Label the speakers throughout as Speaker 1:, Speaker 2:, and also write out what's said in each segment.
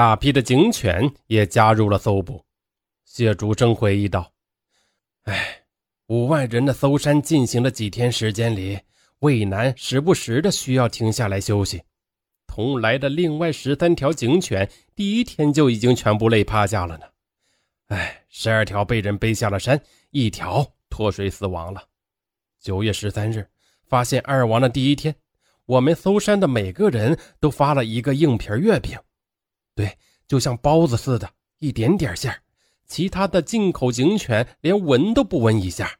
Speaker 1: 大批的警犬也加入了搜捕。谢竹生回忆道：“哎，五万人的搜山进行了几天时间里，渭南时不时的需要停下来休息。同来的另外十三条警犬，第一天就已经全部累趴下了呢。哎，十二条被人背下了山，一条脱水死亡了。九月十三日，发现二王的第一天，我们搜山的每个人都发了一个硬皮月饼，对，就像包子似的，一点点馅儿。”其他的进口警犬连闻都不闻一下，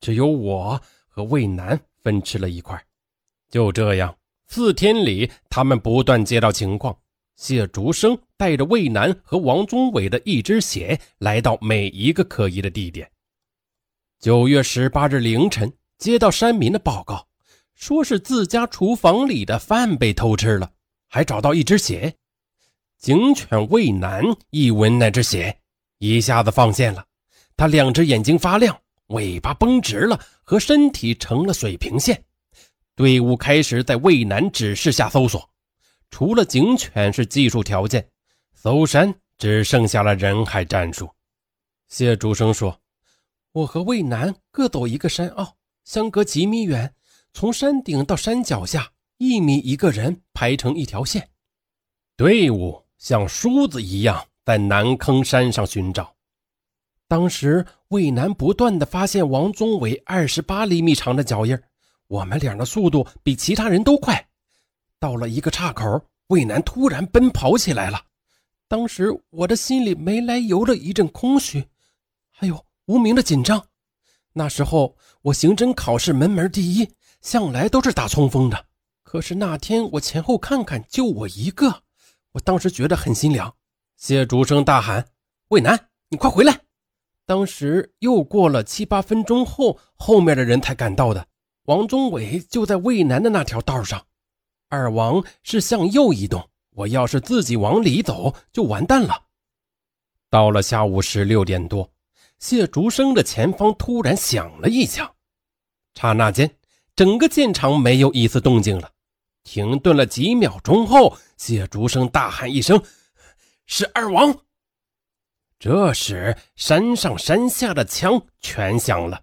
Speaker 1: 只有我和魏南分吃了一块。就这样，四天里，他们不断接到情况。谢竹生带着魏南和王宗伟的一只鞋来到每一个可疑的地点。九月十八日凌晨，接到山民的报告，说是自家厨房里的饭被偷吃了，还找到一只鞋。警犬魏南一闻那只鞋。一下子放线了，他两只眼睛发亮，尾巴绷直了，和身体成了水平线。队伍开始在渭南指示下搜索，除了警犬是技术条件，搜山只剩下了人海战术。谢竹生说：“我和渭南各走一个山坳，相隔几米远，从山顶到山脚下一米一个人排成一条线，队伍像梳子一样。”在南坑山上寻找，当时魏南不断的发现王宗伟二十八厘米长的脚印我们俩的速度比其他人都快。到了一个岔口，魏南突然奔跑起来了。当时我的心里没来由的一阵空虚，还有无名的紧张。那时候我刑侦考试门门第一，向来都是打冲锋的。可是那天我前后看看，就我一个，我当时觉得很心凉。谢竹生大喊：“魏南，你快回来！”当时又过了七八分钟后，后面的人才赶到的。王忠伟就在魏南的那条道上，二王是向右移动。我要是自己往里走，就完蛋了。到了下午十六点多，谢竹生的前方突然响了一枪，刹那间，整个现场没有一丝动静了。停顿了几秒钟后，谢竹生大喊一声。是二王。这时，山上山下的枪全响了。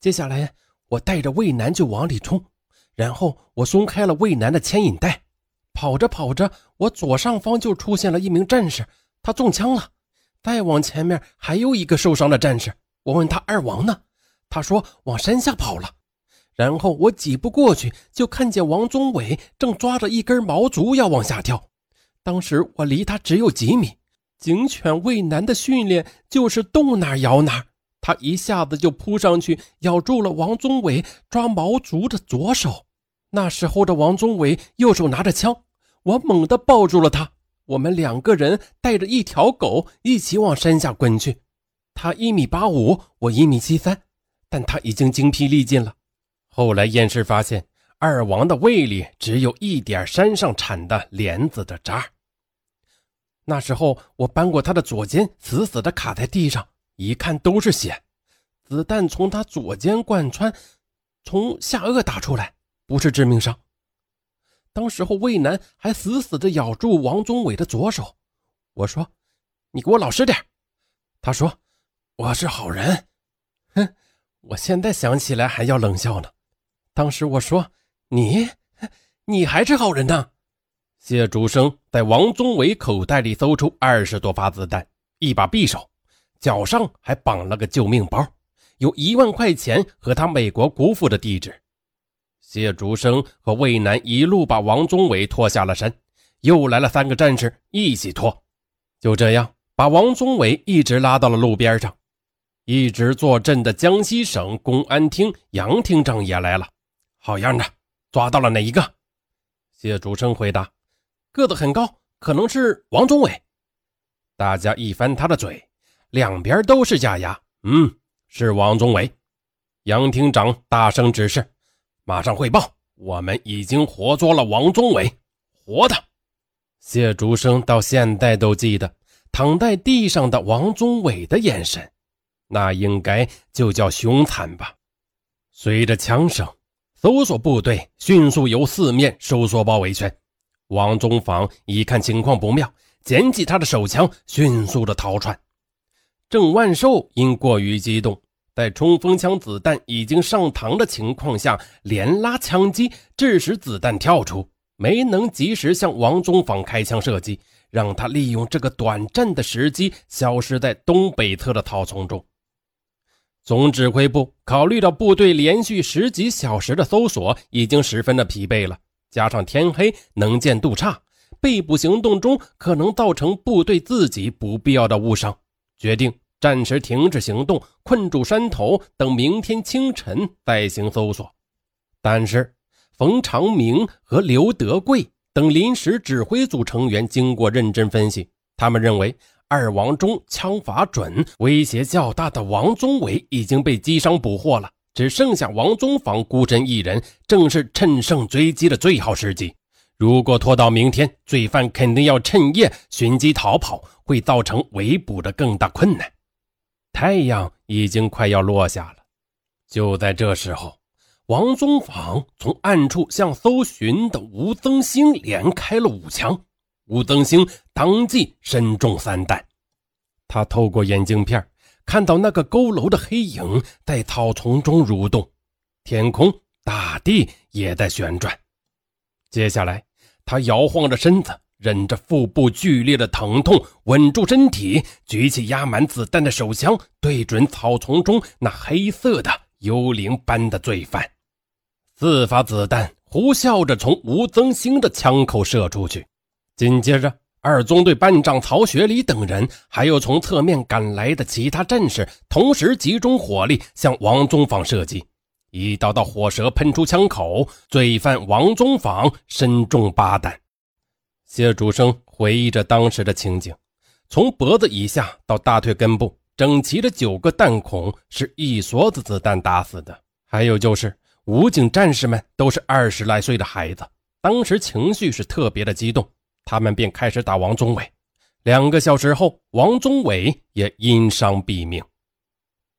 Speaker 1: 接下来，我带着魏南就往里冲，然后我松开了魏南的牵引带，跑着跑着，我左上方就出现了一名战士，他中枪了。再往前面还有一个受伤的战士，我问他二王呢？他说往山下跑了。然后我几步过去，就看见王宗伟正抓着一根毛竹要往下跳。当时我离他只有几米，警犬畏难的训练就是动哪咬哪，他一下子就扑上去咬住了王宗伟抓毛竹的左手。那时候的王宗伟右手拿着枪，我猛地抱住了他，我们两个人带着一条狗一起往山下滚去。他一米八五，我一米七三，但他已经精疲力尽了。后来验尸发现。二王的胃里只有一点山上产的莲子的渣。那时候我扳过他的左肩，死死的卡在地上，一看都是血，子弹从他左肩贯穿，从下颚打出来，不是致命伤。当时候魏楠还死死的咬住王宗伟的左手。我说：“你给我老实点。”他说：“我是好人。”哼，我现在想起来还要冷笑呢。当时我说。你，你还是好人呢。谢竹生在王宗伟口袋里搜出二十多发子弹，一把匕首，脚上还绑了个救命包，有一万块钱和他美国姑父的地址。谢竹生和魏楠一路把王宗伟拖下了山，又来了三个战士一起拖，就这样把王宗伟一直拉到了路边上。一直坐镇的江西省公安厅杨厅长也来了，好样的！抓到了哪一个？谢竹生回答：“个子很高，可能是王宗伟。”大家一翻他的嘴，两边都是假牙。嗯，是王宗伟。杨厅长大声指示：“马上汇报，我们已经活捉了王宗伟，活的。”谢竹生到现在都记得躺在地上的王宗伟的眼神，那应该就叫凶残吧。随着枪声。搜索部队迅速由四面收缩包围圈。王宗坊一看情况不妙，捡起他的手枪，迅速的逃窜。郑万寿因过于激动，在冲锋枪子弹已经上膛的情况下，连拉枪击，致使子弹跳出，没能及时向王宗坊开枪射击，让他利用这个短暂的时机消失在东北侧的草丛中。总指挥部考虑到部队连续十几小时的搜索已经十分的疲惫了，加上天黑能见度差，被捕行动中可能造成部队自己不必要的误伤，决定暂时停止行动，困住山头，等明天清晨再行搜索。但是，冯长明和刘德贵等临时指挥组成员经过认真分析，他们认为。二王中枪法准，威胁较大的王宗伟已经被击伤捕获了，只剩下王宗坊孤身一人，正是趁胜追击的最好时机。如果拖到明天，罪犯肯定要趁夜寻机逃跑，会造成围捕的更大困难。太阳已经快要落下了，就在这时候，王宗坊从暗处向搜寻的吴增兴连开了五枪。吴增兴当即身中三弹，他透过眼镜片看到那个佝偻的黑影在草丛中蠕动，天空、大地也在旋转。接下来，他摇晃着身子，忍着腹部剧烈的疼痛，稳住身体，举起压满子弹的手枪，对准草丛中那黑色的幽灵般的罪犯。四发子弹呼啸着从吴增兴的枪口射出去。紧接着，二中队班长曹学礼等人，还有从侧面赶来的其他战士，同时集中火力向王宗坊射击。一道道火舌喷出枪口，罪犯王宗坊身中八弹。谢主生回忆着当时的情景：从脖子以下到大腿根部，整齐的九个弹孔是一梭子子弹打死的。还有就是武警战士们都是二十来岁的孩子，当时情绪是特别的激动。他们便开始打王宗伟。两个小时后，王宗伟也因伤毙命。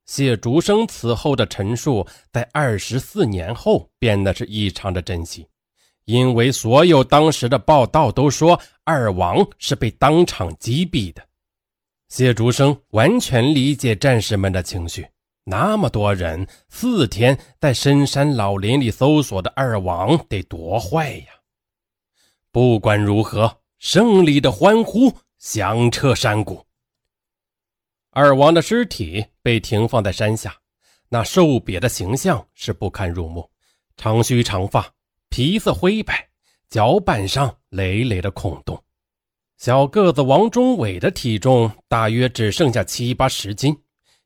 Speaker 1: 谢竹生此后的陈述，在二十四年后变得是异常的珍惜，因为所有当时的报道都说二王是被当场击毙的。谢竹生完全理解战士们的情绪，那么多人四天在深山老林里搜索的二王得多坏呀！不管如何，胜利的欢呼响彻山谷。二王的尸体被停放在山下，那瘦瘪的形象是不堪入目，长须长发，皮色灰白，脚板上累累的孔洞。小个子王忠伟的体重大约只剩下七八十斤，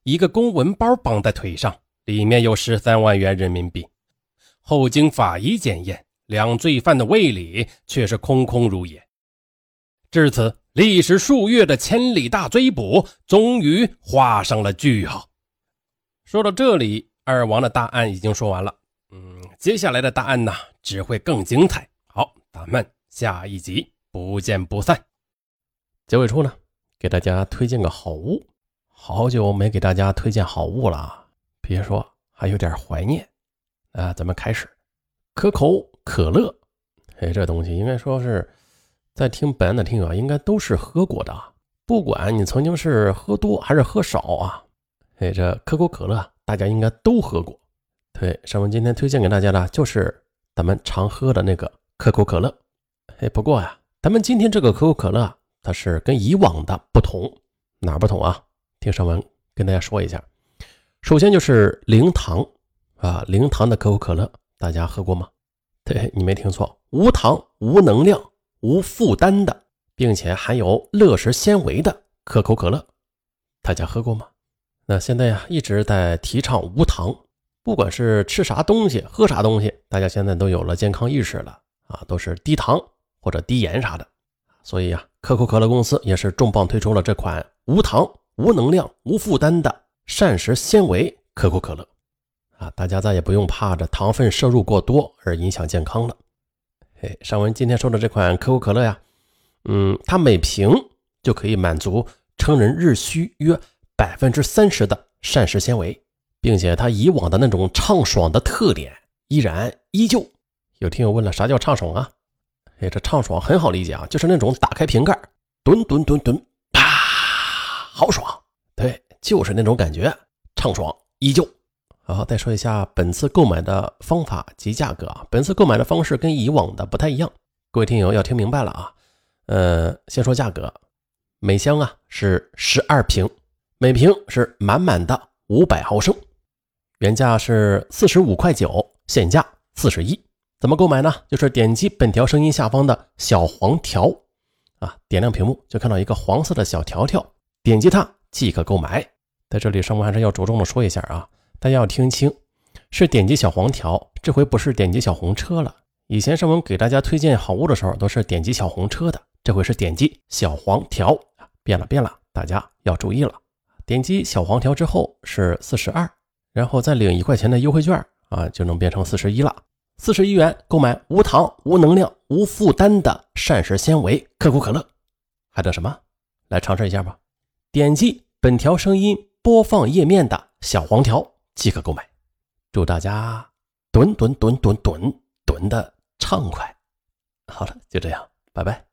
Speaker 1: 一个公文包绑在腿上，里面有十三万元人民币。后经法医检验。两罪犯的胃里却是空空如也。至此，历时数月的千里大追捕终于画上了句号。说到这里，二王的大案已经说完了。嗯，接下来的大案呢，只会更精彩。好，咱们下一集不见不散。结尾处呢，给大家推荐个好物。好久没给大家推荐好物了，别说，还有点怀念。啊，咱们开始，可口。可乐，哎，这东西应该说是在听本案的听友啊应该都是喝过的，不管你曾经是喝多还是喝少啊，哎，这可口可乐大家应该都喝过。对，上文今天推荐给大家的就是咱们常喝的那个可口可乐。哎，不过呀，咱们今天这个可口可乐它是跟以往的不同，哪不同啊？听上文跟大家说一下。首先就是零糖啊，零糖的可口可乐，大家喝过吗？对你没听错，无糖、无能量、无负担的，并且含有乐食纤维的可口可乐，大家喝过吗？那现在呀一直在提倡无糖，不管是吃啥东西、喝啥东西，大家现在都有了健康意识了啊，都是低糖或者低盐啥的。所以呀，可口可乐公司也是重磅推出了这款无糖、无能量、无负担的膳食纤维可口可乐。啊，大家再也不用怕这糖分摄入过多而影响健康了。嘿，尚文今天说的这款可口可乐呀，嗯，它每瓶就可以满足成人日需约百分之三十的膳食纤维，并且它以往的那种畅爽的特点依然依旧。有听友问了，啥叫畅爽啊？哎，这畅爽很好理解啊，就是那种打开瓶盖，
Speaker 2: 吨吨吨吨，啪，好爽！对，就是那种感觉，畅爽依旧。好，再说一下本次购买的方法及价格啊。本次购买的方式跟以往的不太一样，各位听友要听明白了啊。呃，先说价格，每箱啊是十二瓶，每瓶是满满的五百毫升，原价是四十五块九，现价四十一。怎么购买呢？就是点击本条声音下方的小黄条啊，点亮屏幕就看到一个黄色的小条条，点击它即可购买。在这里，尚文还是要着重的说一下啊。大家要听清，是点击小黄条，这回不是点击小红车了。以前上文给大家推荐好物的时候，都是点击小红车的，这回是点击小黄条，变了变了，大家要注意了。点击小黄条之后是四十二，然后再领一块钱的优惠券啊，就能变成四十一了。四十一元购买无糖、无能量、无负担的膳食纤维可口可乐，还等什么？来尝试一下吧！点击本条声音播放页面的小黄条。即可购买，祝大家蹲蹲蹲蹲蹲蹲的畅快。好了，就这样，拜拜。